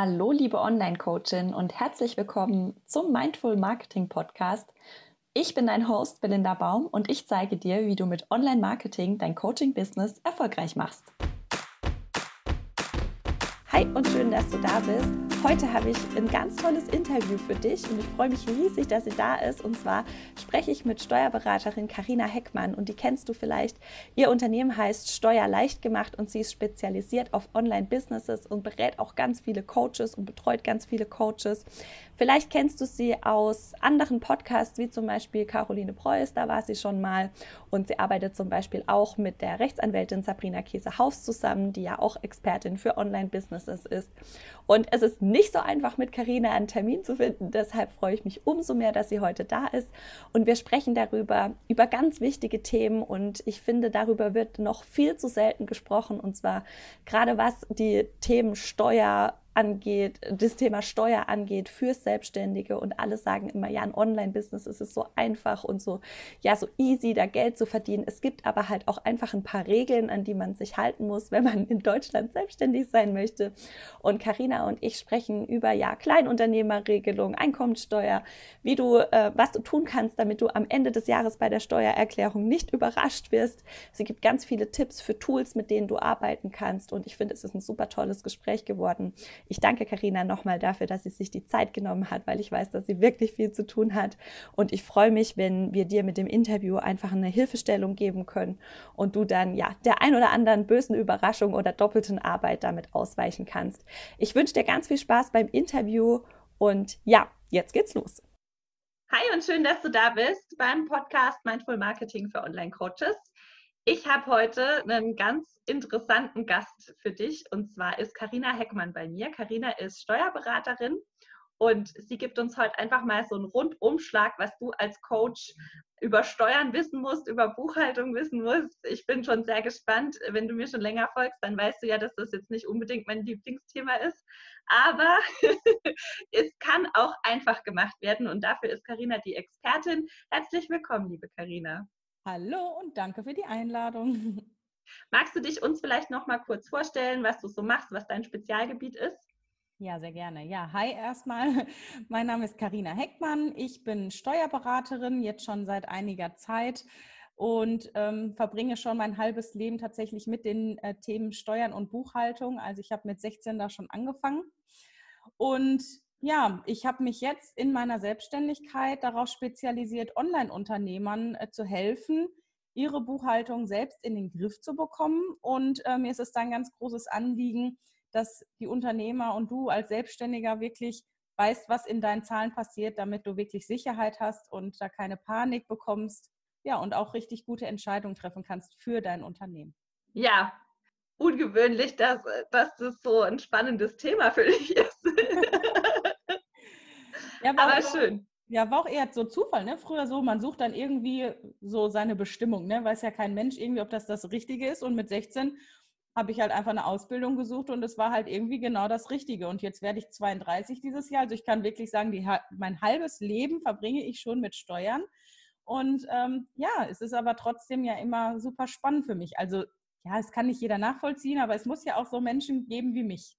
Hallo, liebe Online-Coachin und herzlich willkommen zum Mindful Marketing Podcast. Ich bin dein Host Belinda Baum und ich zeige dir, wie du mit Online-Marketing dein Coaching-Business erfolgreich machst. Hi und schön, dass du da bist. Heute habe ich ein ganz tolles Interview für dich und ich freue mich riesig, dass sie da ist. Und zwar spreche ich mit Steuerberaterin Karina Heckmann und die kennst du vielleicht. Ihr Unternehmen heißt Steuer leicht gemacht und sie ist spezialisiert auf Online-Businesses und berät auch ganz viele Coaches und betreut ganz viele Coaches. Vielleicht kennst du sie aus anderen Podcasts, wie zum Beispiel Caroline Preuß, da war sie schon mal. Und sie arbeitet zum Beispiel auch mit der Rechtsanwältin Sabrina Käse-Haus zusammen, die ja auch Expertin für Online-Businesses ist. Und es ist nicht so einfach, mit Karina einen Termin zu finden. Deshalb freue ich mich umso mehr, dass sie heute da ist. Und wir sprechen darüber, über ganz wichtige Themen. Und ich finde, darüber wird noch viel zu selten gesprochen. Und zwar gerade was die Themen Steuer, angeht, das Thema Steuer angeht für Selbstständige und alle sagen immer, ja, ein Online-Business ist es so einfach und so, ja, so easy, da Geld zu verdienen. Es gibt aber halt auch einfach ein paar Regeln, an die man sich halten muss, wenn man in Deutschland selbstständig sein möchte. Und Karina und ich sprechen über, ja, Kleinunternehmerregelung, Einkommensteuer, wie du, äh, was du tun kannst, damit du am Ende des Jahres bei der Steuererklärung nicht überrascht wirst. Sie gibt ganz viele Tipps für Tools, mit denen du arbeiten kannst. Und ich finde, es ist ein super tolles Gespräch geworden. Ich danke Karina nochmal dafür, dass sie sich die Zeit genommen hat, weil ich weiß, dass sie wirklich viel zu tun hat. Und ich freue mich, wenn wir dir mit dem Interview einfach eine Hilfestellung geben können und du dann ja der ein oder anderen bösen Überraschung oder doppelten Arbeit damit ausweichen kannst. Ich wünsche dir ganz viel Spaß beim Interview und ja, jetzt geht's los. Hi und schön, dass du da bist beim Podcast Mindful Marketing für Online-Coaches. Ich habe heute einen ganz interessanten Gast für dich und zwar ist Karina Heckmann bei mir. Karina ist Steuerberaterin und sie gibt uns heute einfach mal so einen Rundumschlag, was du als Coach über Steuern wissen musst, über Buchhaltung wissen musst. Ich bin schon sehr gespannt. Wenn du mir schon länger folgst, dann weißt du ja, dass das jetzt nicht unbedingt mein Lieblingsthema ist. Aber es kann auch einfach gemacht werden und dafür ist Karina die Expertin. Herzlich willkommen, liebe Karina. Hallo und danke für die Einladung. Magst du dich uns vielleicht noch mal kurz vorstellen, was du so machst, was dein Spezialgebiet ist? Ja, sehr gerne. Ja, hi erstmal. Mein Name ist Karina Heckmann. Ich bin Steuerberaterin, jetzt schon seit einiger Zeit und ähm, verbringe schon mein halbes Leben tatsächlich mit den äh, Themen Steuern und Buchhaltung. Also ich habe mit 16 da schon angefangen. Und ja, ich habe mich jetzt in meiner Selbstständigkeit darauf spezialisiert, Online-Unternehmern äh, zu helfen, ihre Buchhaltung selbst in den Griff zu bekommen. Und äh, mir ist es ein ganz großes Anliegen, dass die Unternehmer und du als Selbstständiger wirklich weißt, was in deinen Zahlen passiert, damit du wirklich Sicherheit hast und da keine Panik bekommst. Ja, und auch richtig gute Entscheidungen treffen kannst für dein Unternehmen. Ja, ungewöhnlich, dass, dass das so ein spannendes Thema für dich ist. Ja, aber auch, schön. Ja, war auch eher so Zufall, ne? Früher so, man sucht dann irgendwie so seine Bestimmung, ne? Weiß ja kein Mensch irgendwie, ob das das Richtige ist. Und mit 16 habe ich halt einfach eine Ausbildung gesucht und es war halt irgendwie genau das Richtige. Und jetzt werde ich 32 dieses Jahr. Also ich kann wirklich sagen, die, mein halbes Leben verbringe ich schon mit Steuern. Und ähm, ja, es ist aber trotzdem ja immer super spannend für mich. Also ja, es kann nicht jeder nachvollziehen, aber es muss ja auch so Menschen geben wie mich.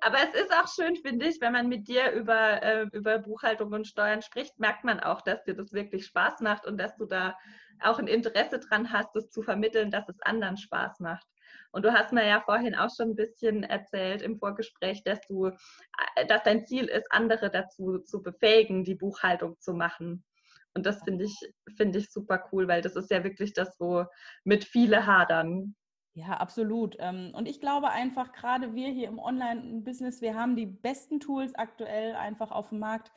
Aber es ist auch schön, finde ich, wenn man mit dir über, äh, über Buchhaltung und Steuern spricht, merkt man auch, dass dir das wirklich Spaß macht und dass du da auch ein Interesse dran hast, das zu vermitteln, dass es anderen Spaß macht. Und du hast mir ja vorhin auch schon ein bisschen erzählt im Vorgespräch, dass du, äh, dass dein Ziel ist, andere dazu zu befähigen, die Buchhaltung zu machen. Und das finde ich, finde ich super cool, weil das ist ja wirklich das, wo mit viele hadern. Ja, absolut. Ähm, und ich glaube einfach, gerade wir hier im Online-Business, wir haben die besten Tools aktuell einfach auf dem Markt.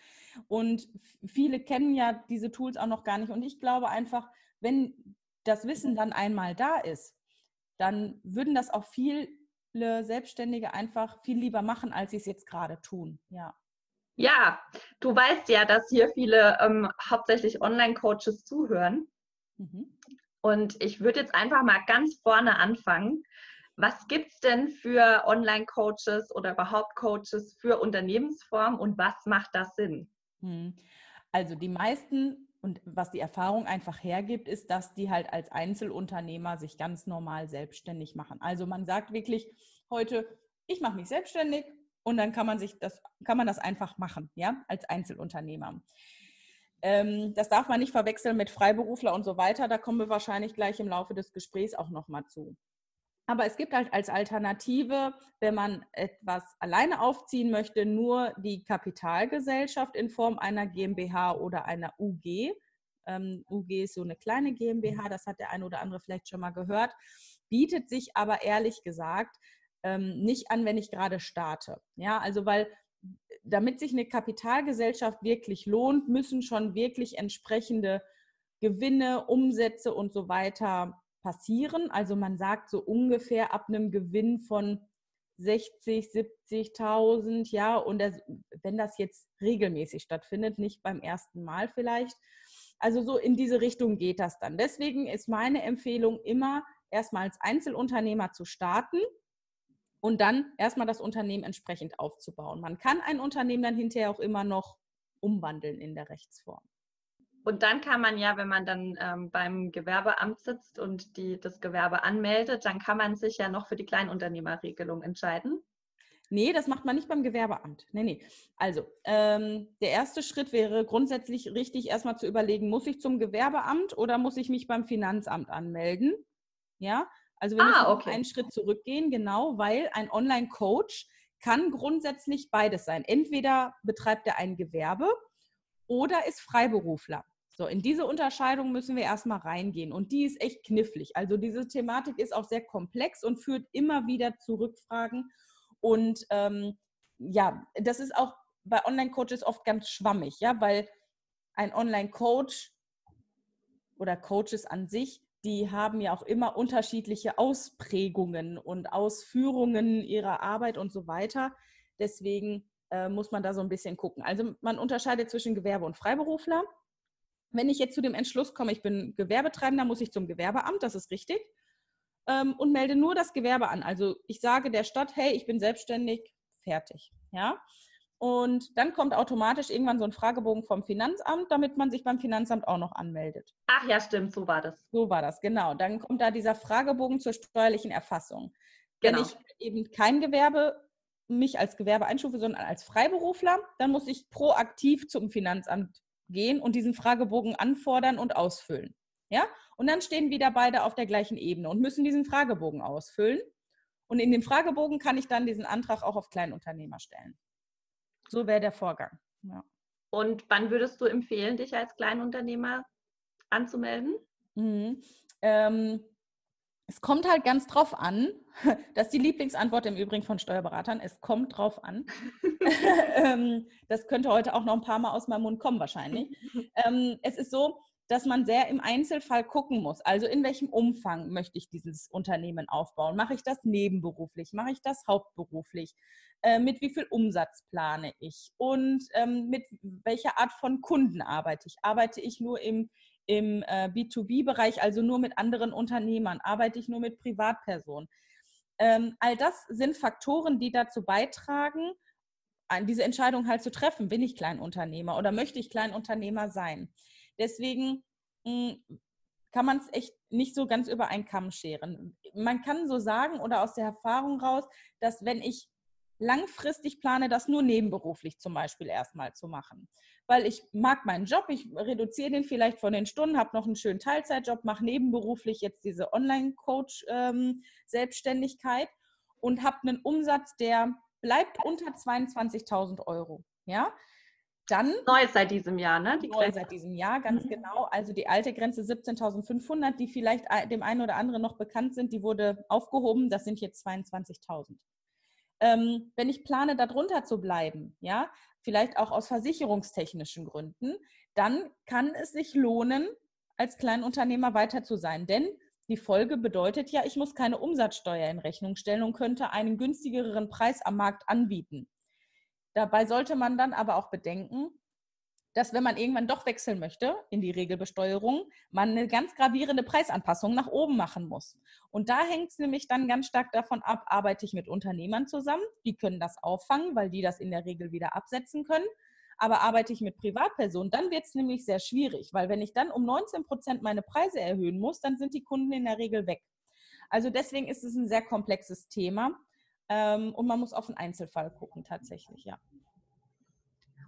Und viele kennen ja diese Tools auch noch gar nicht. Und ich glaube einfach, wenn das Wissen dann einmal da ist, dann würden das auch viele Selbstständige einfach viel lieber machen, als sie es jetzt gerade tun. Ja. Ja, du weißt ja, dass hier viele ähm, hauptsächlich Online-Coaches zuhören. Mhm. Und ich würde jetzt einfach mal ganz vorne anfangen. Was gibt es denn für Online-Coaches oder überhaupt Coaches für Unternehmensformen und was macht das Sinn? Hm. Also die meisten und was die Erfahrung einfach hergibt, ist, dass die halt als Einzelunternehmer sich ganz normal selbstständig machen. Also man sagt wirklich heute, ich mache mich selbstständig, und dann kann man sich das, kann man das einfach machen, ja, als Einzelunternehmer. Ähm, das darf man nicht verwechseln mit Freiberufler und so weiter. Da kommen wir wahrscheinlich gleich im Laufe des Gesprächs auch nochmal zu. Aber es gibt halt als Alternative, wenn man etwas alleine aufziehen möchte, nur die Kapitalgesellschaft in Form einer GmbH oder einer UG. Ähm, UG ist so eine kleine GmbH, das hat der eine oder andere vielleicht schon mal gehört, bietet sich aber ehrlich gesagt ähm, nicht an, wenn ich gerade starte. Ja, also weil damit sich eine Kapitalgesellschaft wirklich lohnt, müssen schon wirklich entsprechende Gewinne, Umsätze und so weiter passieren. Also man sagt so ungefähr ab einem Gewinn von 60, 70.000, ja, und das, wenn das jetzt regelmäßig stattfindet, nicht beim ersten Mal vielleicht. Also so in diese Richtung geht das dann. Deswegen ist meine Empfehlung immer, erstmal als Einzelunternehmer zu starten und dann erstmal das Unternehmen entsprechend aufzubauen. Man kann ein Unternehmen dann hinterher auch immer noch umwandeln in der Rechtsform. Und dann kann man ja, wenn man dann ähm, beim Gewerbeamt sitzt und die, das Gewerbe anmeldet, dann kann man sich ja noch für die Kleinunternehmerregelung entscheiden. Nee, das macht man nicht beim Gewerbeamt. Nee, nee. Also, ähm, der erste Schritt wäre grundsätzlich richtig, erstmal zu überlegen, muss ich zum Gewerbeamt oder muss ich mich beim Finanzamt anmelden? Ja, also wir ah, müssen okay. einen Schritt zurückgehen, genau, weil ein Online-Coach kann grundsätzlich beides sein. Entweder betreibt er ein Gewerbe oder ist Freiberufler. So, in diese Unterscheidung müssen wir erstmal reingehen und die ist echt knifflig. Also diese Thematik ist auch sehr komplex und führt immer wieder zu Rückfragen. Und ähm, ja, das ist auch bei Online-Coaches oft ganz schwammig, ja, weil ein Online-Coach oder Coaches an sich die haben ja auch immer unterschiedliche Ausprägungen und Ausführungen ihrer Arbeit und so weiter. Deswegen äh, muss man da so ein bisschen gucken. Also man unterscheidet zwischen Gewerbe und Freiberufler. Wenn ich jetzt zu dem Entschluss komme, ich bin Gewerbetreibender, muss ich zum Gewerbeamt, das ist richtig, ähm, und melde nur das Gewerbe an. Also ich sage der Stadt, hey, ich bin selbstständig, fertig. Ja, und dann kommt automatisch irgendwann so ein Fragebogen vom Finanzamt, damit man sich beim Finanzamt auch noch anmeldet. Ach ja, stimmt, so war das. So war das, genau. Dann kommt da dieser Fragebogen zur steuerlichen Erfassung. Genau. Wenn ich eben kein Gewerbe mich als Gewerbe einstufe, sondern als Freiberufler, dann muss ich proaktiv zum Finanzamt gehen und diesen Fragebogen anfordern und ausfüllen. Ja? Und dann stehen wieder beide auf der gleichen Ebene und müssen diesen Fragebogen ausfüllen. Und in dem Fragebogen kann ich dann diesen Antrag auch auf Kleinunternehmer stellen. So wäre der Vorgang. Ja. Und wann würdest du empfehlen, dich als Kleinunternehmer anzumelden? Mhm. Ähm, es kommt halt ganz drauf an. Das ist die Lieblingsantwort im Übrigen von Steuerberatern. Es kommt drauf an. Ähm, das könnte heute auch noch ein paar Mal aus meinem Mund kommen, wahrscheinlich. Ähm, es ist so, dass man sehr im Einzelfall gucken muss. Also in welchem Umfang möchte ich dieses Unternehmen aufbauen? Mache ich das nebenberuflich? Mache ich das hauptberuflich? Äh, mit wie viel Umsatz plane ich? Und ähm, mit welcher Art von Kunden arbeite ich? Arbeite ich nur im, im äh, B2B-Bereich, also nur mit anderen Unternehmern? Arbeite ich nur mit Privatpersonen? Ähm, all das sind Faktoren, die dazu beitragen, diese Entscheidung halt zu treffen. Bin ich Kleinunternehmer oder möchte ich Kleinunternehmer sein? Deswegen hm, kann man es echt nicht so ganz über einen Kamm scheren. Man kann so sagen oder aus der Erfahrung raus, dass wenn ich langfristig plane, das nur nebenberuflich zum Beispiel erstmal zu machen. Weil ich mag meinen Job, ich reduziere den vielleicht von den Stunden, habe noch einen schönen Teilzeitjob, mache nebenberuflich jetzt diese Online-Coach-Selbstständigkeit ähm, und habe einen Umsatz, der bleibt unter 22.000 Euro. Ja, dann. Neu seit diesem Jahr, ne? Die neu seit diesem Jahr, ganz mhm. genau. Also die alte Grenze 17.500, die vielleicht dem einen oder anderen noch bekannt sind, die wurde aufgehoben. Das sind jetzt 22.000. Ähm, wenn ich plane, darunter zu bleiben, ja, vielleicht auch aus versicherungstechnischen Gründen, dann kann es sich lohnen, als Kleinunternehmer weiter zu sein. Denn die Folge bedeutet ja, ich muss keine Umsatzsteuer in Rechnung stellen und könnte einen günstigeren Preis am Markt anbieten. Dabei sollte man dann aber auch bedenken, dass wenn man irgendwann doch wechseln möchte in die Regelbesteuerung, man eine ganz gravierende Preisanpassung nach oben machen muss. Und da hängt es nämlich dann ganz stark davon ab, arbeite ich mit Unternehmern zusammen, die können das auffangen, weil die das in der Regel wieder absetzen können. Aber arbeite ich mit Privatpersonen, dann wird es nämlich sehr schwierig, weil wenn ich dann um 19 Prozent meine Preise erhöhen muss, dann sind die Kunden in der Regel weg. Also deswegen ist es ein sehr komplexes Thema. Ähm, und man muss auf den Einzelfall gucken, tatsächlich, ja.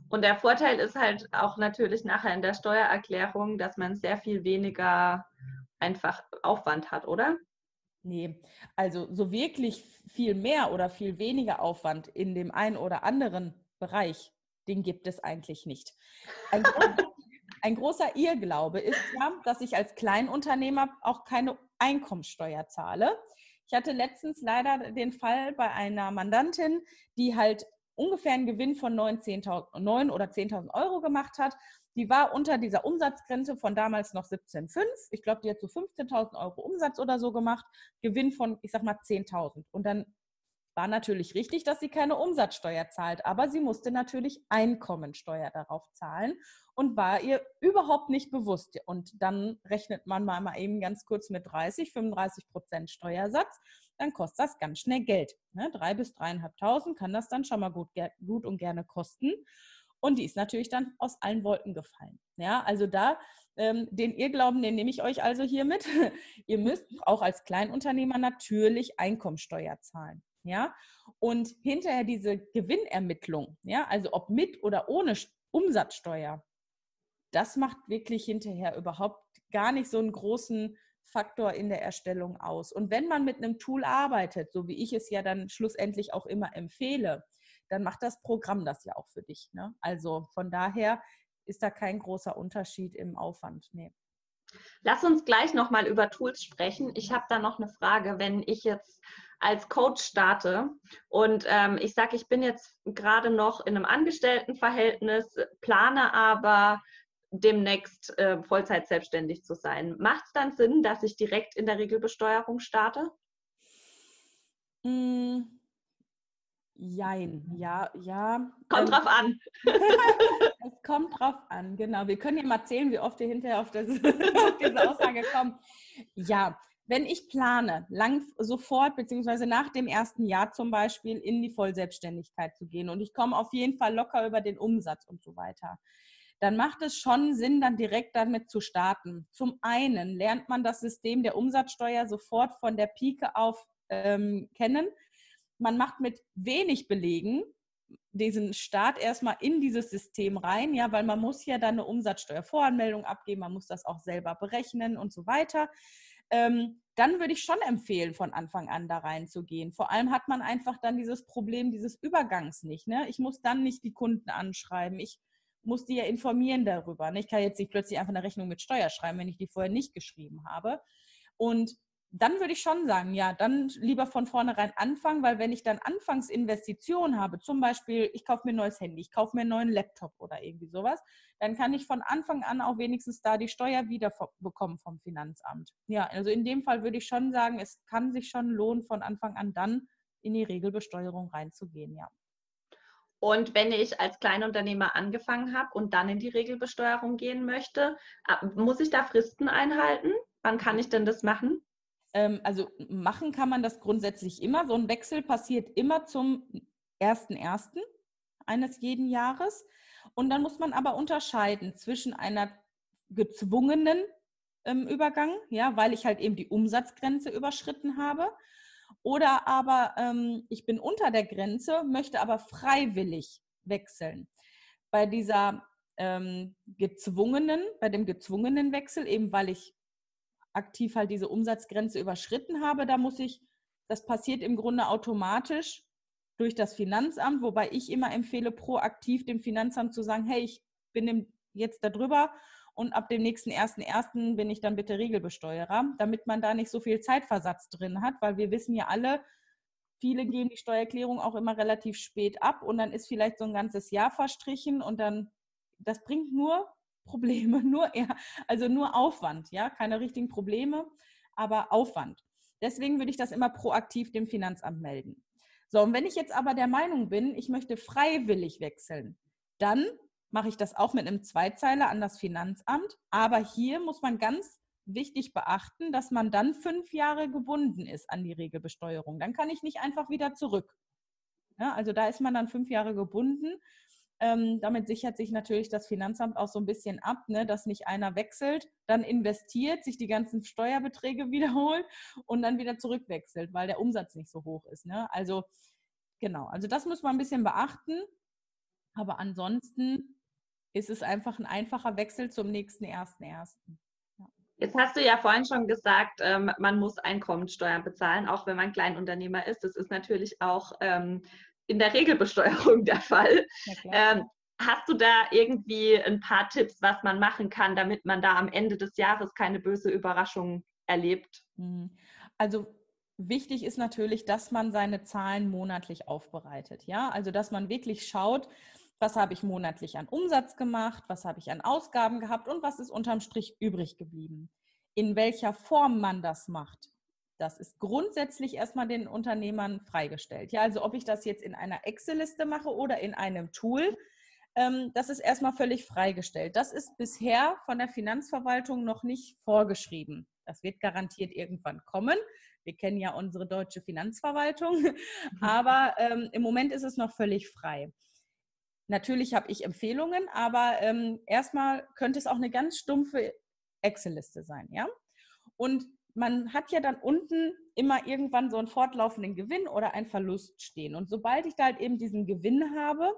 Und der Vorteil ist halt auch natürlich nachher in der Steuererklärung, dass man sehr viel weniger einfach Aufwand hat, oder? Nee, also so wirklich viel mehr oder viel weniger Aufwand in dem einen oder anderen Bereich, den gibt es eigentlich nicht. Ein, großer, ein großer Irrglaube ist ja, dass ich als Kleinunternehmer auch keine Einkommensteuer zahle. Ich hatte letztens leider den Fall bei einer Mandantin, die halt ungefähr einen Gewinn von 9, 10 oder 10.000 Euro gemacht hat. Die war unter dieser Umsatzgrenze von damals noch 17,5. Ich glaube, die hat so 15.000 Euro Umsatz oder so gemacht. Gewinn von, ich sag mal, 10.000. Und dann war natürlich richtig, dass sie keine Umsatzsteuer zahlt, aber sie musste natürlich Einkommensteuer darauf zahlen und war ihr überhaupt nicht bewusst. Und dann rechnet man mal eben ganz kurz mit 30, 35 Prozent Steuersatz, dann kostet das ganz schnell Geld. Ne? Drei bis dreieinhalbtausend kann das dann schon mal gut, gut und gerne kosten. Und die ist natürlich dann aus allen Wolken gefallen. Ja, also da ähm, den Irrglauben, den nehme ich euch also hier mit. Ihr müsst auch als Kleinunternehmer natürlich Einkommensteuer zahlen. Ja, und hinterher diese Gewinnermittlung, ja, also ob mit oder ohne Umsatzsteuer, das macht wirklich hinterher überhaupt gar nicht so einen großen Faktor in der Erstellung aus. Und wenn man mit einem Tool arbeitet, so wie ich es ja dann schlussendlich auch immer empfehle, dann macht das Programm das ja auch für dich. Ne? Also von daher ist da kein großer Unterschied im Aufwand. Nee. Lass uns gleich nochmal über Tools sprechen. Ich habe da noch eine Frage, wenn ich jetzt als Coach starte und ähm, ich sage, ich bin jetzt gerade noch in einem Angestelltenverhältnis, plane aber demnächst äh, Vollzeit selbstständig zu sein. Macht es dann Sinn, dass ich direkt in der Regelbesteuerung starte? Mm, jein, ja, ja. Kommt ähm, drauf an. es kommt drauf an, genau. Wir können ja mal zählen, wie oft ihr hinterher auf, das, auf diese Aussage kommt. Ja, wenn ich plane, lang sofort beziehungsweise nach dem ersten Jahr zum Beispiel in die Vollselbstständigkeit zu gehen und ich komme auf jeden Fall locker über den Umsatz und so weiter, dann macht es schon Sinn, dann direkt damit zu starten. Zum einen lernt man das System der Umsatzsteuer sofort von der Pike auf ähm, kennen. Man macht mit wenig Belegen diesen Start erstmal in dieses System rein, ja, weil man muss ja dann eine Umsatzsteuervoranmeldung abgeben, man muss das auch selber berechnen und so weiter. Ähm, dann würde ich schon empfehlen, von Anfang an da reinzugehen. Vor allem hat man einfach dann dieses Problem dieses Übergangs nicht. Ne? Ich muss dann nicht die Kunden anschreiben. Ich muss die ja informieren darüber. Ne? Ich kann jetzt nicht plötzlich einfach eine Rechnung mit Steuer schreiben, wenn ich die vorher nicht geschrieben habe. Und dann würde ich schon sagen, ja, dann lieber von vornherein anfangen, weil wenn ich dann Anfangsinvestitionen habe, zum Beispiel, ich kaufe mir ein neues Handy, ich kaufe mir einen neuen Laptop oder irgendwie sowas, dann kann ich von Anfang an auch wenigstens da die Steuer wieder bekommen vom Finanzamt. Ja, also in dem Fall würde ich schon sagen, es kann sich schon lohnen, von Anfang an dann in die Regelbesteuerung reinzugehen, ja. Und wenn ich als Kleinunternehmer angefangen habe und dann in die Regelbesteuerung gehen möchte, muss ich da Fristen einhalten? Wann kann ich denn das machen? Ähm, also machen kann man das grundsätzlich immer. So ein Wechsel passiert immer zum 1.1. eines jeden Jahres. Und dann muss man aber unterscheiden zwischen einer gezwungenen ähm, Übergang, ja, weil ich halt eben die Umsatzgrenze überschritten habe, oder aber ähm, ich bin unter der Grenze, möchte aber freiwillig wechseln. Bei dieser ähm, gezwungenen, bei dem gezwungenen Wechsel, eben weil ich aktiv halt diese Umsatzgrenze überschritten habe, da muss ich, das passiert im Grunde automatisch durch das Finanzamt, wobei ich immer empfehle, proaktiv dem Finanzamt zu sagen, hey, ich bin jetzt da drüber und ab dem nächsten 1.1. bin ich dann bitte Regelbesteuerer, damit man da nicht so viel Zeitversatz drin hat, weil wir wissen ja alle, viele geben die Steuererklärung auch immer relativ spät ab und dann ist vielleicht so ein ganzes Jahr verstrichen und dann, das bringt nur Probleme, nur eher, also nur Aufwand, ja, keine richtigen Probleme, aber Aufwand. Deswegen würde ich das immer proaktiv dem Finanzamt melden. So, und wenn ich jetzt aber der Meinung bin, ich möchte freiwillig wechseln, dann mache ich das auch mit einem Zweizeiler an das Finanzamt. Aber hier muss man ganz wichtig beachten, dass man dann fünf Jahre gebunden ist an die Regelbesteuerung. Dann kann ich nicht einfach wieder zurück. Ja, also da ist man dann fünf Jahre gebunden. Ähm, damit sichert sich natürlich das Finanzamt auch so ein bisschen ab, ne, dass nicht einer wechselt, dann investiert, sich die ganzen Steuerbeträge wiederholt und dann wieder zurückwechselt, weil der Umsatz nicht so hoch ist. Ne? Also genau, also das muss man ein bisschen beachten. Aber ansonsten ist es einfach ein einfacher Wechsel zum nächsten ersten ersten. Jetzt hast du ja vorhin schon gesagt, ähm, man muss Einkommensteuern bezahlen, auch wenn man Kleinunternehmer ist. Das ist natürlich auch ähm, in der Regelbesteuerung der Fall. Ähm, hast du da irgendwie ein paar Tipps, was man machen kann, damit man da am Ende des Jahres keine böse Überraschung erlebt? Mhm. Also wichtig ist natürlich, dass man seine Zahlen monatlich aufbereitet. Ja, also dass man wirklich schaut, was habe ich monatlich an Umsatz gemacht, was habe ich an Ausgaben gehabt und was ist unterm Strich übrig geblieben. In welcher Form man das macht, das ist grundsätzlich erstmal den Unternehmern freigestellt. Ja, also ob ich das jetzt in einer Excel-Liste mache oder in einem Tool, ähm, das ist erstmal völlig freigestellt. Das ist bisher von der Finanzverwaltung noch nicht vorgeschrieben. Das wird garantiert irgendwann kommen. Wir kennen ja unsere deutsche Finanzverwaltung, mhm. aber ähm, im Moment ist es noch völlig frei. Natürlich habe ich Empfehlungen, aber ähm, erstmal könnte es auch eine ganz stumpfe Excel-Liste sein, ja. Und man hat ja dann unten immer irgendwann so einen fortlaufenden Gewinn oder einen Verlust stehen. Und sobald ich da halt eben diesen Gewinn habe,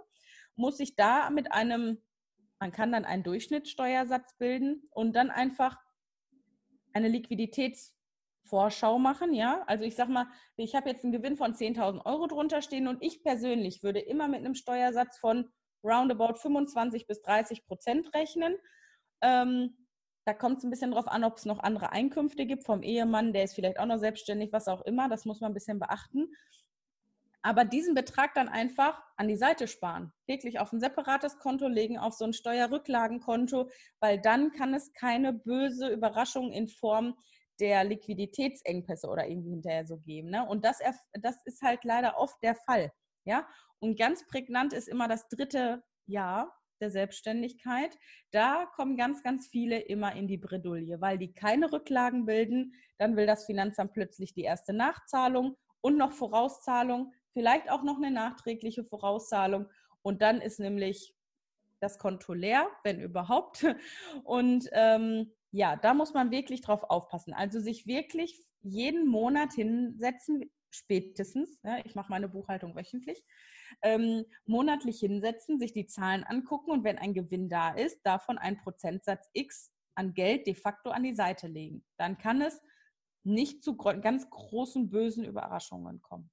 muss ich da mit einem, man kann dann einen Durchschnittssteuersatz bilden und dann einfach eine Liquiditätsvorschau machen, ja. Also ich sag mal, ich habe jetzt einen Gewinn von 10.000 Euro drunter stehen und ich persönlich würde immer mit einem Steuersatz von roundabout 25 bis 30 Prozent rechnen. Ähm, da kommt es ein bisschen drauf an, ob es noch andere Einkünfte gibt vom Ehemann, der ist vielleicht auch noch selbstständig, was auch immer. Das muss man ein bisschen beachten. Aber diesen Betrag dann einfach an die Seite sparen, wirklich auf ein separates Konto legen, auf so ein Steuerrücklagenkonto, weil dann kann es keine böse Überraschung in Form der Liquiditätsengpässe oder irgendwie hinterher so geben. Ne? Und das, das ist halt leider oft der Fall. Ja? Und ganz prägnant ist immer das dritte Jahr der Selbstständigkeit. Da kommen ganz, ganz viele immer in die Bredouille, weil die keine Rücklagen bilden. Dann will das Finanzamt plötzlich die erste Nachzahlung und noch Vorauszahlung, vielleicht auch noch eine nachträgliche Vorauszahlung. Und dann ist nämlich das Konto leer, wenn überhaupt. Und ähm, ja, da muss man wirklich drauf aufpassen. Also sich wirklich jeden Monat hinsetzen, spätestens, ja, ich mache meine Buchhaltung wöchentlich, ähm, monatlich hinsetzen, sich die Zahlen angucken und wenn ein Gewinn da ist, davon ein Prozentsatz X an Geld de facto an die Seite legen. Dann kann es nicht zu ganz großen bösen Überraschungen kommen.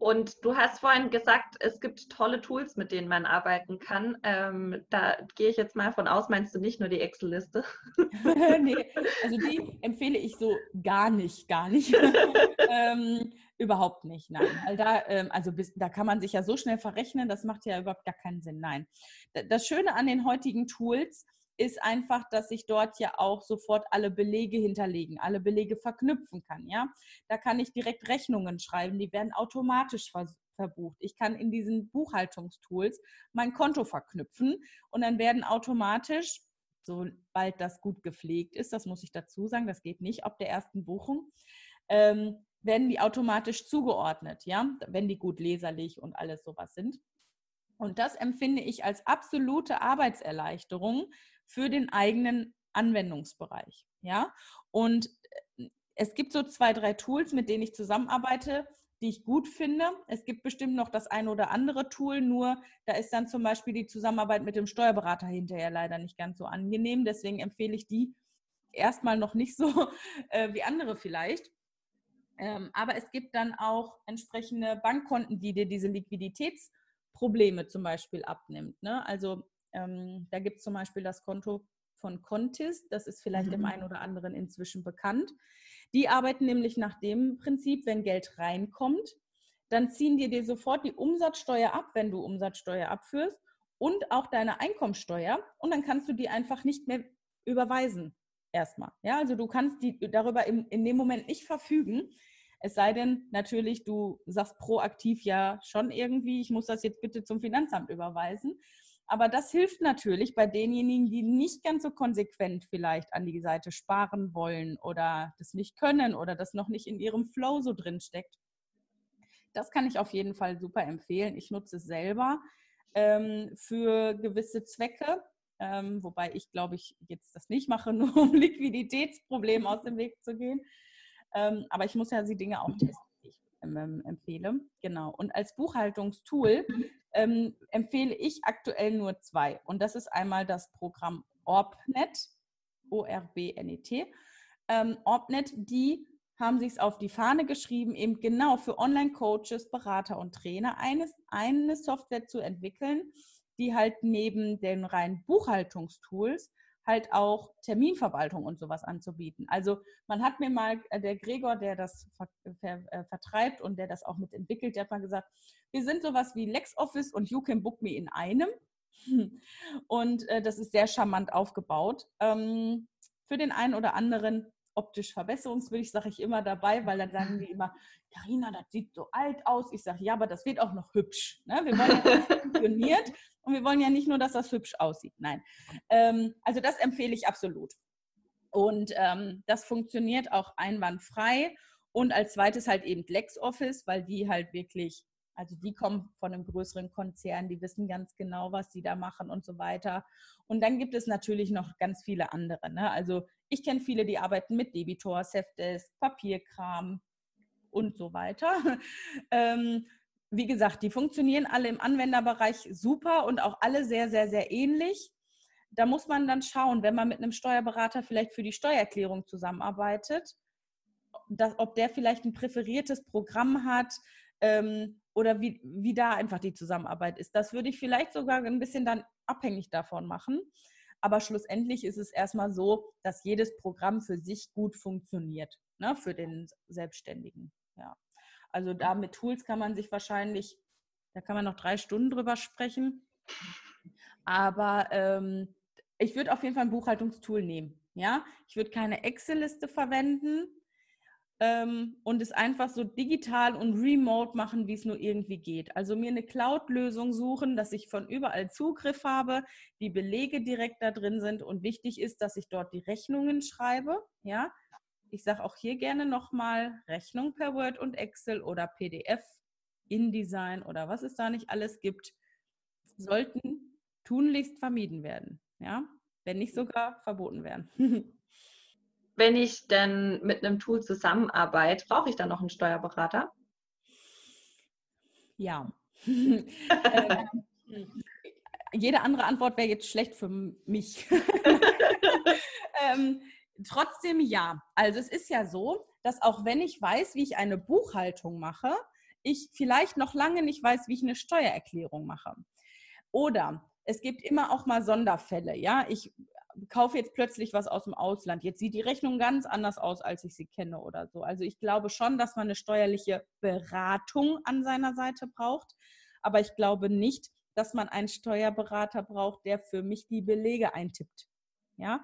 Und du hast vorhin gesagt, es gibt tolle Tools, mit denen man arbeiten kann. Ähm, da gehe ich jetzt mal von aus, meinst du nicht nur die Excel-Liste? nee, also die empfehle ich so gar nicht, gar nicht. ähm, überhaupt nicht, nein. Weil da, ähm, also bis, da kann man sich ja so schnell verrechnen, das macht ja überhaupt gar keinen Sinn, nein. Das Schöne an den heutigen Tools ist einfach, dass ich dort ja auch sofort alle Belege hinterlegen, alle Belege verknüpfen kann. Ja, da kann ich direkt Rechnungen schreiben, die werden automatisch verbucht. Ich kann in diesen Buchhaltungstools mein Konto verknüpfen und dann werden automatisch, sobald das gut gepflegt ist, das muss ich dazu sagen, das geht nicht ab der ersten Buchung, ähm, werden die automatisch zugeordnet, ja, wenn die gut leserlich und alles sowas sind. Und das empfinde ich als absolute Arbeitserleichterung für den eigenen Anwendungsbereich. Ja, und äh, es gibt so zwei, drei Tools, mit denen ich zusammenarbeite, die ich gut finde. Es gibt bestimmt noch das eine oder andere Tool, nur da ist dann zum Beispiel die Zusammenarbeit mit dem Steuerberater hinterher leider nicht ganz so angenehm. Deswegen empfehle ich die erstmal noch nicht so äh, wie andere vielleicht. Ähm, aber es gibt dann auch entsprechende Bankkonten, die dir diese Liquiditäts- Probleme zum Beispiel abnimmt. Ne? Also ähm, da gibt es zum Beispiel das Konto von Contis, das ist vielleicht mhm. dem einen oder anderen inzwischen bekannt. Die arbeiten nämlich nach dem Prinzip, wenn Geld reinkommt, dann ziehen die dir sofort die Umsatzsteuer ab, wenn du Umsatzsteuer abführst und auch deine Einkommensteuer und dann kannst du die einfach nicht mehr überweisen erstmal. Ja, also du kannst die darüber im, in dem Moment nicht verfügen. Es sei denn, natürlich, du sagst proaktiv ja schon irgendwie, ich muss das jetzt bitte zum Finanzamt überweisen. Aber das hilft natürlich bei denjenigen, die nicht ganz so konsequent vielleicht an die Seite sparen wollen oder das nicht können oder das noch nicht in ihrem Flow so drin steckt. Das kann ich auf jeden Fall super empfehlen. Ich nutze es selber. ähm, für gewisse Zwecke. Ähm, wobei ich glaube ich jetzt das nicht mache, nur um Liquiditätsprobleme aus dem Weg zu gehen. Ähm, aber ich muss ja die Dinge auch testen, die ich ähm, empfehle. Genau. Und als Buchhaltungstool ähm, empfehle ich aktuell nur zwei. Und das ist einmal das Programm Orbnet, O-R-B-N-E-T. Ähm, Orbnet, die haben sich es auf die Fahne geschrieben, eben genau für Online-Coaches, Berater und Trainer eines, eine Software zu entwickeln, die halt neben den reinen Buchhaltungstools halt auch Terminverwaltung und sowas anzubieten. Also man hat mir mal, äh, der Gregor, der das ver, ver, äh, vertreibt und der das auch mitentwickelt, der hat mal gesagt, wir sind sowas wie LexOffice und You Can Book Me in einem. Und äh, das ist sehr charmant aufgebaut. Ähm, für den einen oder anderen optisch verbesserungswürdig, sage ich immer dabei, weil dann sagen die immer, Carina, das sieht so alt aus. Ich sage, ja, aber das wird auch noch hübsch. Ne? Wir wollen ja, dass funktioniert und wir wollen ja nicht nur, dass das hübsch aussieht. Nein. Ähm, also das empfehle ich absolut. Und ähm, das funktioniert auch einwandfrei. Und als zweites halt eben LexOffice, weil die halt wirklich, also die kommen von einem größeren Konzern, die wissen ganz genau, was die da machen und so weiter. Und dann gibt es natürlich noch ganz viele andere. Ne? Also ich kenne viele, die arbeiten mit Debitor, Safdesk, Papierkram und so weiter. Ähm, wie gesagt, die funktionieren alle im Anwenderbereich super und auch alle sehr, sehr, sehr ähnlich. Da muss man dann schauen, wenn man mit einem Steuerberater vielleicht für die Steuererklärung zusammenarbeitet, dass, ob der vielleicht ein präferiertes Programm hat ähm, oder wie, wie da einfach die Zusammenarbeit ist. Das würde ich vielleicht sogar ein bisschen dann abhängig davon machen. Aber schlussendlich ist es erstmal so, dass jedes Programm für sich gut funktioniert, ne, für den Selbstständigen. Ja. Also da mit Tools kann man sich wahrscheinlich, da kann man noch drei Stunden drüber sprechen. Aber ähm, ich würde auf jeden Fall ein Buchhaltungstool nehmen. Ja, ich würde keine Excel-Liste verwenden ähm, und es einfach so digital und remote machen, wie es nur irgendwie geht. Also mir eine Cloud-Lösung suchen, dass ich von überall Zugriff habe, die Belege direkt da drin sind und wichtig ist, dass ich dort die Rechnungen schreibe. Ja, ich sage auch hier gerne nochmal Rechnung per Word und Excel oder PDF, InDesign oder was es da nicht alles gibt, sollten tunlichst vermieden werden. Ja, wenn nicht sogar verboten werden. wenn ich denn mit einem Tool zusammenarbeite, brauche ich dann noch einen Steuerberater? Ja. ähm, jede andere Antwort wäre jetzt schlecht für mich. ähm, trotzdem ja. Also es ist ja so, dass auch wenn ich weiß, wie ich eine Buchhaltung mache, ich vielleicht noch lange nicht weiß, wie ich eine Steuererklärung mache. Oder es gibt immer auch mal Sonderfälle. Ja, ich kaufe jetzt plötzlich was aus dem Ausland. Jetzt sieht die Rechnung ganz anders aus, als ich sie kenne oder so. Also ich glaube schon, dass man eine steuerliche Beratung an seiner Seite braucht. Aber ich glaube nicht, dass man einen Steuerberater braucht, der für mich die Belege eintippt. Ja,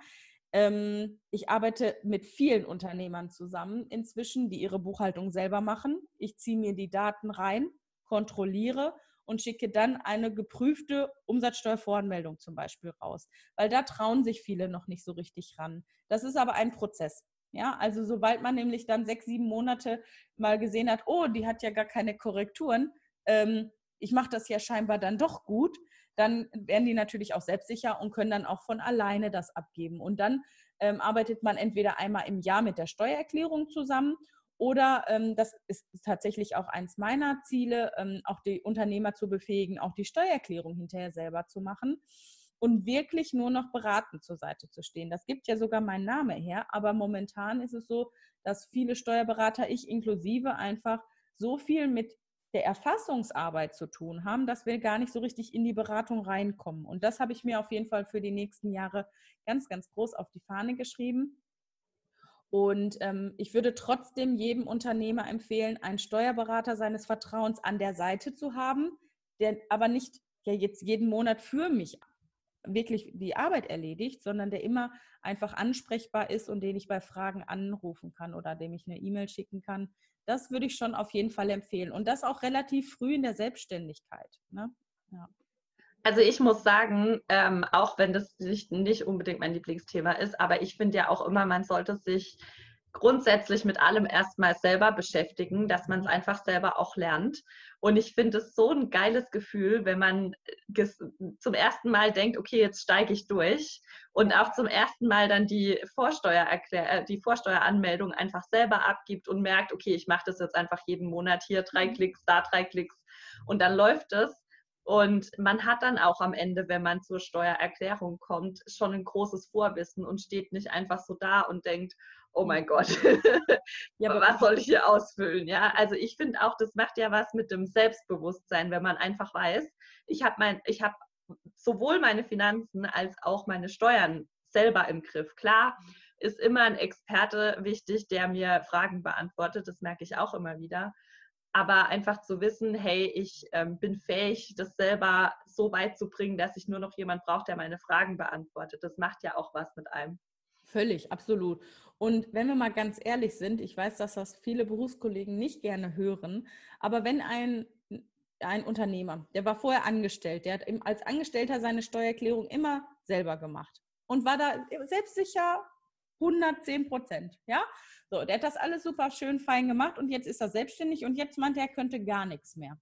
ähm, ich arbeite mit vielen Unternehmern zusammen inzwischen, die ihre Buchhaltung selber machen. Ich ziehe mir die Daten rein, kontrolliere und schicke dann eine geprüfte Umsatzsteuervoranmeldung zum Beispiel raus. Weil da trauen sich viele noch nicht so richtig ran. Das ist aber ein Prozess. Ja, also sobald man nämlich dann sechs, sieben Monate mal gesehen hat, oh, die hat ja gar keine Korrekturen, ähm, ich mache das ja scheinbar dann doch gut, dann werden die natürlich auch selbstsicher und können dann auch von alleine das abgeben. Und dann ähm, arbeitet man entweder einmal im Jahr mit der Steuererklärung zusammen oder ähm, das ist tatsächlich auch eins meiner Ziele, ähm, auch die Unternehmer zu befähigen, auch die Steuererklärung hinterher selber zu machen und wirklich nur noch beratend zur Seite zu stehen. Das gibt ja sogar mein Name her, aber momentan ist es so, dass viele Steuerberater, ich inklusive, einfach so viel mit der Erfassungsarbeit zu tun haben, dass wir gar nicht so richtig in die Beratung reinkommen. Und das habe ich mir auf jeden Fall für die nächsten Jahre ganz, ganz groß auf die Fahne geschrieben und ähm, ich würde trotzdem jedem Unternehmer empfehlen, einen Steuerberater seines Vertrauens an der Seite zu haben, der aber nicht ja jetzt jeden Monat für mich wirklich die Arbeit erledigt, sondern der immer einfach ansprechbar ist und den ich bei Fragen anrufen kann oder dem ich eine E-Mail schicken kann. Das würde ich schon auf jeden Fall empfehlen. Und das auch relativ früh in der Selbstständigkeit. Ne? Ja. Also ich muss sagen, ähm, auch wenn das nicht, nicht unbedingt mein Lieblingsthema ist, aber ich finde ja auch immer, man sollte sich grundsätzlich mit allem erstmal selber beschäftigen, dass man es einfach selber auch lernt. Und ich finde es so ein geiles Gefühl, wenn man zum ersten Mal denkt, okay, jetzt steige ich durch und auch zum ersten Mal dann die, Vorsteuererklär äh, die Vorsteueranmeldung einfach selber abgibt und merkt, okay, ich mache das jetzt einfach jeden Monat hier drei mhm. Klicks, da drei Klicks und dann läuft es. Und man hat dann auch am Ende, wenn man zur Steuererklärung kommt, schon ein großes Vorwissen und steht nicht einfach so da und denkt, oh mein Gott, ja, aber was soll ich hier ausfüllen? Ja, also ich finde auch, das macht ja was mit dem Selbstbewusstsein, wenn man einfach weiß, ich habe mein, ich habe sowohl meine Finanzen als auch meine Steuern selber im Griff. Klar ist immer ein Experte wichtig, der mir Fragen beantwortet. Das merke ich auch immer wieder. Aber einfach zu wissen, hey, ich ähm, bin fähig, das selber so weit zu bringen, dass ich nur noch jemand brauche, der meine Fragen beantwortet. Das macht ja auch was mit einem. Völlig, absolut. Und wenn wir mal ganz ehrlich sind, ich weiß, dass das viele Berufskollegen nicht gerne hören, aber wenn ein, ein Unternehmer, der war vorher angestellt, der hat als Angestellter seine Steuererklärung immer selber gemacht und war da selbstsicher 110 Prozent, ja? So, der hat das alles super schön fein gemacht und jetzt ist er selbstständig und jetzt meint er, er könnte gar nichts mehr.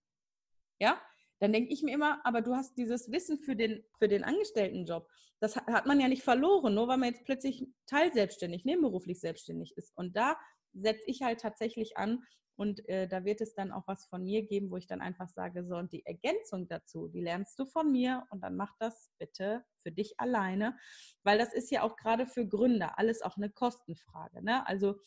Ja? dann denke ich mir immer, aber du hast dieses Wissen für den, für den Angestelltenjob. Das hat man ja nicht verloren, nur weil man jetzt plötzlich teilselbstständig, nebenberuflich selbstständig ist. Und da setze ich halt tatsächlich an und äh, da wird es dann auch was von mir geben, wo ich dann einfach sage, so, und die Ergänzung dazu, die lernst du von mir und dann mach das bitte für dich alleine, weil das ist ja auch gerade für Gründer alles auch eine Kostenfrage. Ne? Also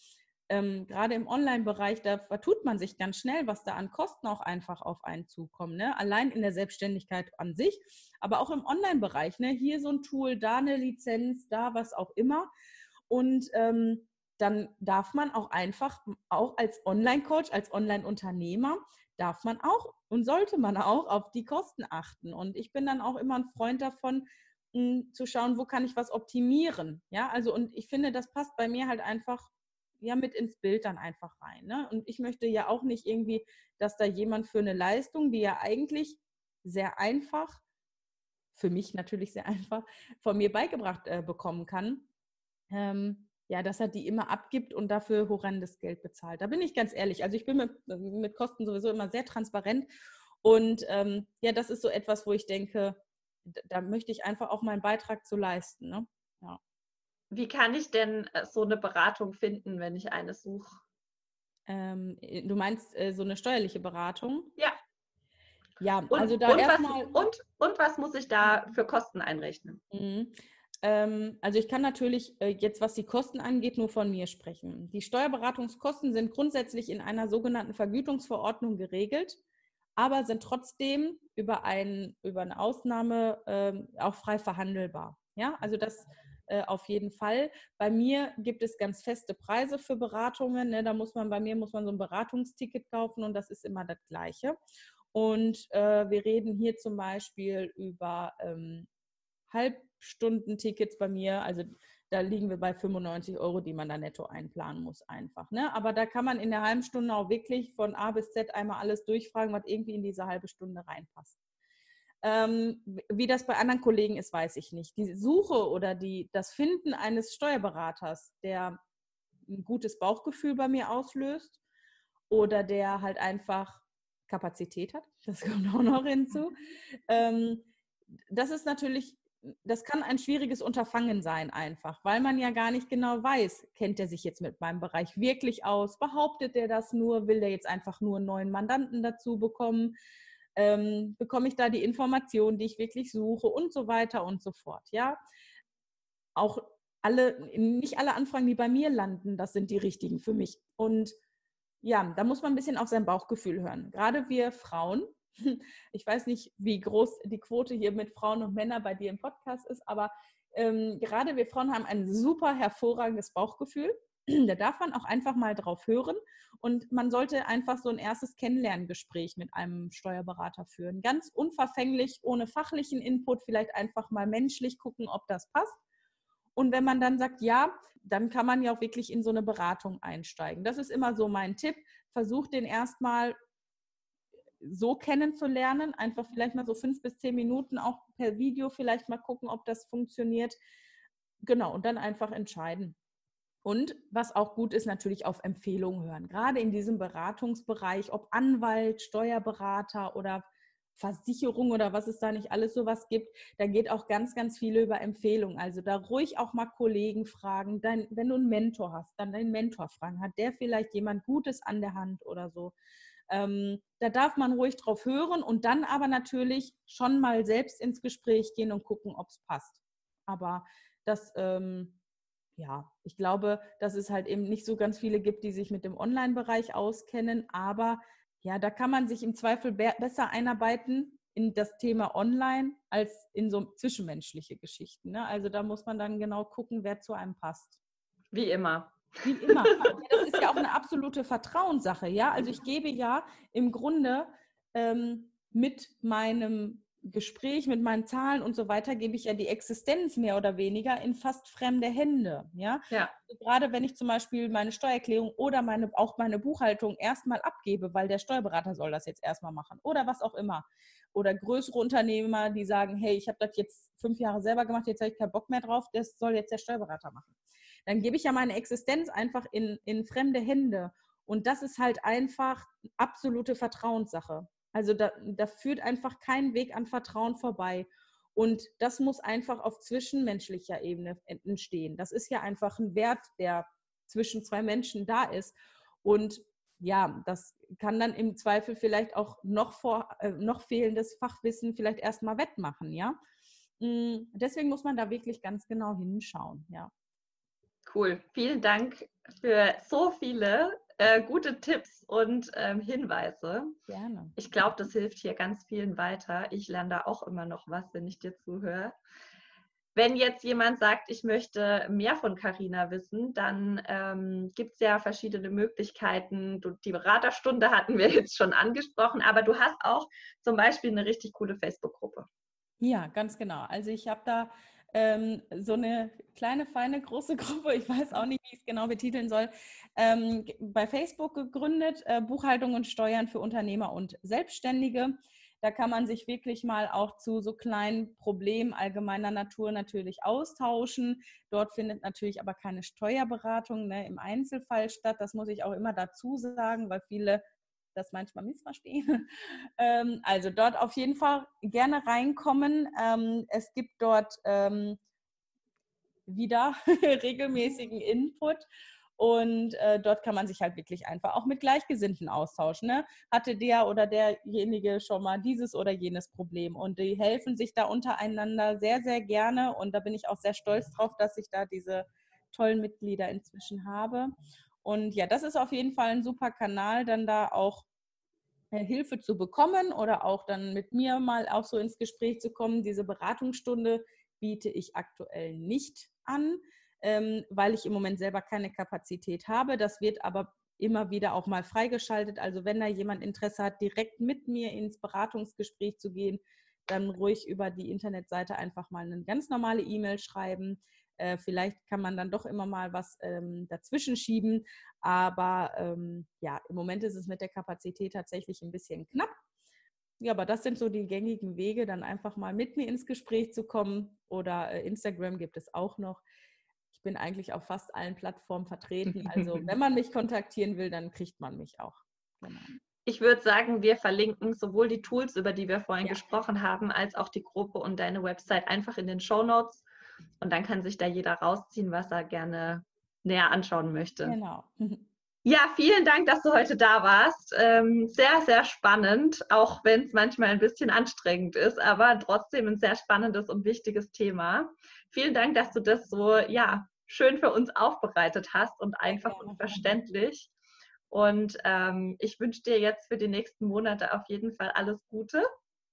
ähm, gerade im Online-Bereich, da vertut man sich ganz schnell, was da an Kosten auch einfach auf einen zukommen. Ne? Allein in der Selbstständigkeit an sich, aber auch im Online-Bereich. Ne? Hier so ein Tool, da eine Lizenz, da was auch immer. Und ähm, dann darf man auch einfach, auch als Online-Coach, als Online-Unternehmer, darf man auch und sollte man auch auf die Kosten achten. Und ich bin dann auch immer ein Freund davon, hm, zu schauen, wo kann ich was optimieren. Ja, also und ich finde, das passt bei mir halt einfach ja mit ins Bild dann einfach rein. Ne? Und ich möchte ja auch nicht irgendwie, dass da jemand für eine Leistung, die ja eigentlich sehr einfach, für mich natürlich sehr einfach, von mir beigebracht äh, bekommen kann, ähm, ja, dass er die immer abgibt und dafür horrendes Geld bezahlt. Da bin ich ganz ehrlich. Also ich bin mit, mit Kosten sowieso immer sehr transparent. Und ähm, ja, das ist so etwas, wo ich denke, da möchte ich einfach auch meinen Beitrag zu leisten. Ne? Ja. Wie kann ich denn äh, so eine Beratung finden, wenn ich eine suche? Ähm, äh, du meinst äh, so eine steuerliche Beratung? Ja. Ja, und, also da erstmal. Und, und was muss ich da für Kosten einrechnen? Mhm. Ähm, also ich kann natürlich äh, jetzt, was die Kosten angeht, nur von mir sprechen. Die Steuerberatungskosten sind grundsätzlich in einer sogenannten Vergütungsverordnung geregelt, aber sind trotzdem über, ein, über eine Ausnahme ähm, auch frei verhandelbar. Ja, also das äh, auf jeden Fall. Bei mir gibt es ganz feste Preise für Beratungen. Ne? Da muss man, bei mir muss man so ein Beratungsticket kaufen und das ist immer das Gleiche. Und äh, wir reden hier zum Beispiel über ähm, Halbstundentickets bei mir. Also da liegen wir bei 95 Euro, die man da netto einplanen muss einfach. Ne? Aber da kann man in der halben Stunde auch wirklich von A bis Z einmal alles durchfragen, was irgendwie in diese halbe Stunde reinpasst. Ähm, wie das bei anderen Kollegen ist, weiß ich nicht. Die Suche oder die, das Finden eines Steuerberaters, der ein gutes Bauchgefühl bei mir auslöst oder der halt einfach Kapazität hat, das kommt auch noch hinzu. Ähm, das ist natürlich, das kann ein schwieriges Unterfangen sein einfach, weil man ja gar nicht genau weiß, kennt er sich jetzt mit meinem Bereich wirklich aus, behauptet er das nur, will der jetzt einfach nur einen neuen Mandanten dazu bekommen ähm, bekomme ich da die Informationen, die ich wirklich suche und so weiter und so fort. Ja, auch alle, nicht alle Anfragen, die bei mir landen, das sind die richtigen für mich. Und ja, da muss man ein bisschen auf sein Bauchgefühl hören. Gerade wir Frauen, ich weiß nicht, wie groß die Quote hier mit Frauen und Männern bei dir im Podcast ist, aber ähm, gerade wir Frauen haben ein super hervorragendes Bauchgefühl. Da darf man auch einfach mal drauf hören und man sollte einfach so ein erstes Kennenlerngespräch mit einem Steuerberater führen. Ganz unverfänglich, ohne fachlichen Input, vielleicht einfach mal menschlich gucken, ob das passt. Und wenn man dann sagt, ja, dann kann man ja auch wirklich in so eine Beratung einsteigen. Das ist immer so mein Tipp. Versucht den erstmal so kennenzulernen, einfach vielleicht mal so fünf bis zehn Minuten auch per Video vielleicht mal gucken, ob das funktioniert. Genau, und dann einfach entscheiden. Und was auch gut ist, natürlich auf Empfehlungen hören. Gerade in diesem Beratungsbereich, ob Anwalt, Steuerberater oder Versicherung oder was es da nicht alles sowas gibt, da geht auch ganz, ganz viele über Empfehlungen. Also da ruhig auch mal Kollegen fragen. Dein, wenn du einen Mentor hast, dann deinen Mentor fragen. Hat der vielleicht jemand Gutes an der Hand oder so? Ähm, da darf man ruhig drauf hören und dann aber natürlich schon mal selbst ins Gespräch gehen und gucken, ob es passt. Aber das, ähm, ja, ich glaube, dass es halt eben nicht so ganz viele gibt, die sich mit dem Online-Bereich auskennen, aber ja, da kann man sich im Zweifel be besser einarbeiten in das Thema Online als in so zwischenmenschliche Geschichten. Ne? Also da muss man dann genau gucken, wer zu einem passt. Wie immer. Wie immer. Das ist ja auch eine absolute Vertrauenssache, ja. Also ich gebe ja im Grunde ähm, mit meinem Gespräch, mit meinen Zahlen und so weiter, gebe ich ja die Existenz mehr oder weniger in fast fremde Hände. Ja? ja. Also gerade wenn ich zum Beispiel meine Steuererklärung oder meine, auch meine Buchhaltung erstmal abgebe, weil der Steuerberater soll das jetzt erstmal machen oder was auch immer. Oder größere Unternehmer, die sagen, hey, ich habe das jetzt fünf Jahre selber gemacht, jetzt habe ich keinen Bock mehr drauf, das soll jetzt der Steuerberater machen. Dann gebe ich ja meine Existenz einfach in, in fremde Hände. Und das ist halt einfach absolute Vertrauenssache. Also da, da führt einfach kein Weg an Vertrauen vorbei. Und das muss einfach auf zwischenmenschlicher Ebene entstehen. Das ist ja einfach ein Wert, der zwischen zwei Menschen da ist. Und ja, das kann dann im Zweifel vielleicht auch noch, vor, äh, noch fehlendes Fachwissen vielleicht erstmal wettmachen, ja. Mm, deswegen muss man da wirklich ganz genau hinschauen, ja. Cool. Vielen Dank für so viele äh, gute Tipps und ähm, Hinweise. Gerne. Ich glaube, das hilft hier ganz vielen weiter. Ich lerne da auch immer noch was, wenn ich dir zuhöre. Wenn jetzt jemand sagt, ich möchte mehr von Carina wissen, dann ähm, gibt es ja verschiedene Möglichkeiten. Du, die Beraterstunde hatten wir jetzt schon angesprochen, aber du hast auch zum Beispiel eine richtig coole Facebook-Gruppe. Ja, ganz genau. Also ich habe da ähm, so eine kleine, feine, große Gruppe, ich weiß auch nicht, wie ich es genau betiteln soll, ähm, bei Facebook gegründet, äh, Buchhaltung und Steuern für Unternehmer und Selbstständige. Da kann man sich wirklich mal auch zu so kleinen Problemen allgemeiner Natur natürlich austauschen. Dort findet natürlich aber keine Steuerberatung ne, im Einzelfall statt. Das muss ich auch immer dazu sagen, weil viele das manchmal missverstehen. ähm, also dort auf jeden Fall gerne reinkommen. Ähm, es gibt dort ähm, wieder regelmäßigen Input. Und äh, dort kann man sich halt wirklich einfach auch mit Gleichgesinnten austauschen. Ne? Hatte der oder derjenige schon mal dieses oder jenes Problem? Und die helfen sich da untereinander sehr, sehr gerne. Und da bin ich auch sehr stolz drauf, dass ich da diese tollen Mitglieder inzwischen habe. Und ja, das ist auf jeden Fall ein super Kanal, dann da auch Hilfe zu bekommen oder auch dann mit mir mal auch so ins Gespräch zu kommen. Diese Beratungsstunde biete ich aktuell nicht an, ähm, weil ich im Moment selber keine Kapazität habe. Das wird aber immer wieder auch mal freigeschaltet. Also wenn da jemand Interesse hat, direkt mit mir ins Beratungsgespräch zu gehen, dann ruhig über die Internetseite einfach mal eine ganz normale E-Mail schreiben. Äh, vielleicht kann man dann doch immer mal was ähm, dazwischen schieben. Aber ähm, ja, im Moment ist es mit der Kapazität tatsächlich ein bisschen knapp. Ja, aber das sind so die gängigen Wege, dann einfach mal mit mir ins Gespräch zu kommen. Oder äh, Instagram gibt es auch noch. Ich bin eigentlich auf fast allen Plattformen vertreten. Also wenn man mich kontaktieren will, dann kriegt man mich auch. Genau. Ich würde sagen, wir verlinken sowohl die Tools, über die wir vorhin ja. gesprochen haben, als auch die Gruppe und deine Website einfach in den Show Notes. Und dann kann sich da jeder rausziehen, was er gerne näher anschauen möchte. Genau. Ja, vielen Dank, dass du heute da warst. Ähm, sehr, sehr spannend, auch wenn es manchmal ein bisschen anstrengend ist, aber trotzdem ein sehr spannendes und wichtiges Thema. Vielen Dank, dass du das so, ja, schön für uns aufbereitet hast und einfach und verständlich. Und ähm, ich wünsche dir jetzt für die nächsten Monate auf jeden Fall alles Gute.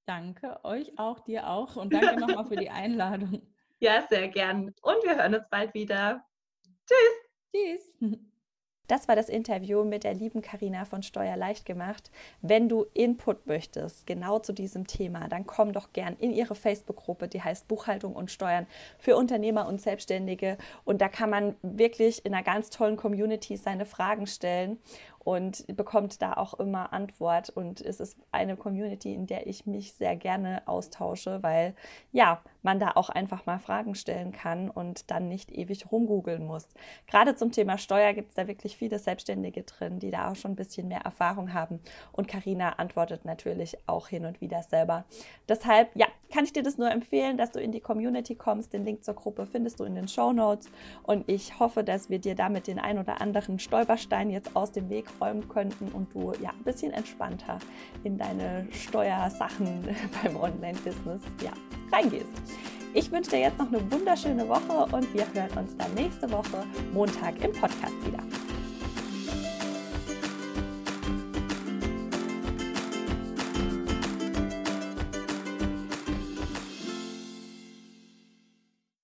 Danke euch auch, dir auch und danke nochmal für die Einladung. Ja, sehr gern. Und wir hören uns bald wieder. Tschüss. Tschüss. Das war das Interview mit der lieben Karina von Steuer leicht gemacht. Wenn du Input möchtest, genau zu diesem Thema, dann komm doch gern in ihre Facebook-Gruppe, die heißt Buchhaltung und Steuern für Unternehmer und Selbstständige. Und da kann man wirklich in einer ganz tollen Community seine Fragen stellen. Und bekommt da auch immer Antwort. Und es ist eine Community, in der ich mich sehr gerne austausche, weil ja, man da auch einfach mal Fragen stellen kann und dann nicht ewig rumgoogeln muss. Gerade zum Thema Steuer gibt es da wirklich viele Selbstständige drin, die da auch schon ein bisschen mehr Erfahrung haben. Und Karina antwortet natürlich auch hin und wieder selber. Deshalb, ja, kann ich dir das nur empfehlen, dass du in die Community kommst. Den Link zur Gruppe findest du in den Show Notes. Und ich hoffe, dass wir dir damit den ein oder anderen Stolperstein jetzt aus dem Weg räumen könnten und du ja ein bisschen entspannter in deine Steuersachen beim Online-Business ja, reingehst. Ich wünsche dir jetzt noch eine wunderschöne Woche und wir hören uns dann nächste Woche Montag im Podcast wieder.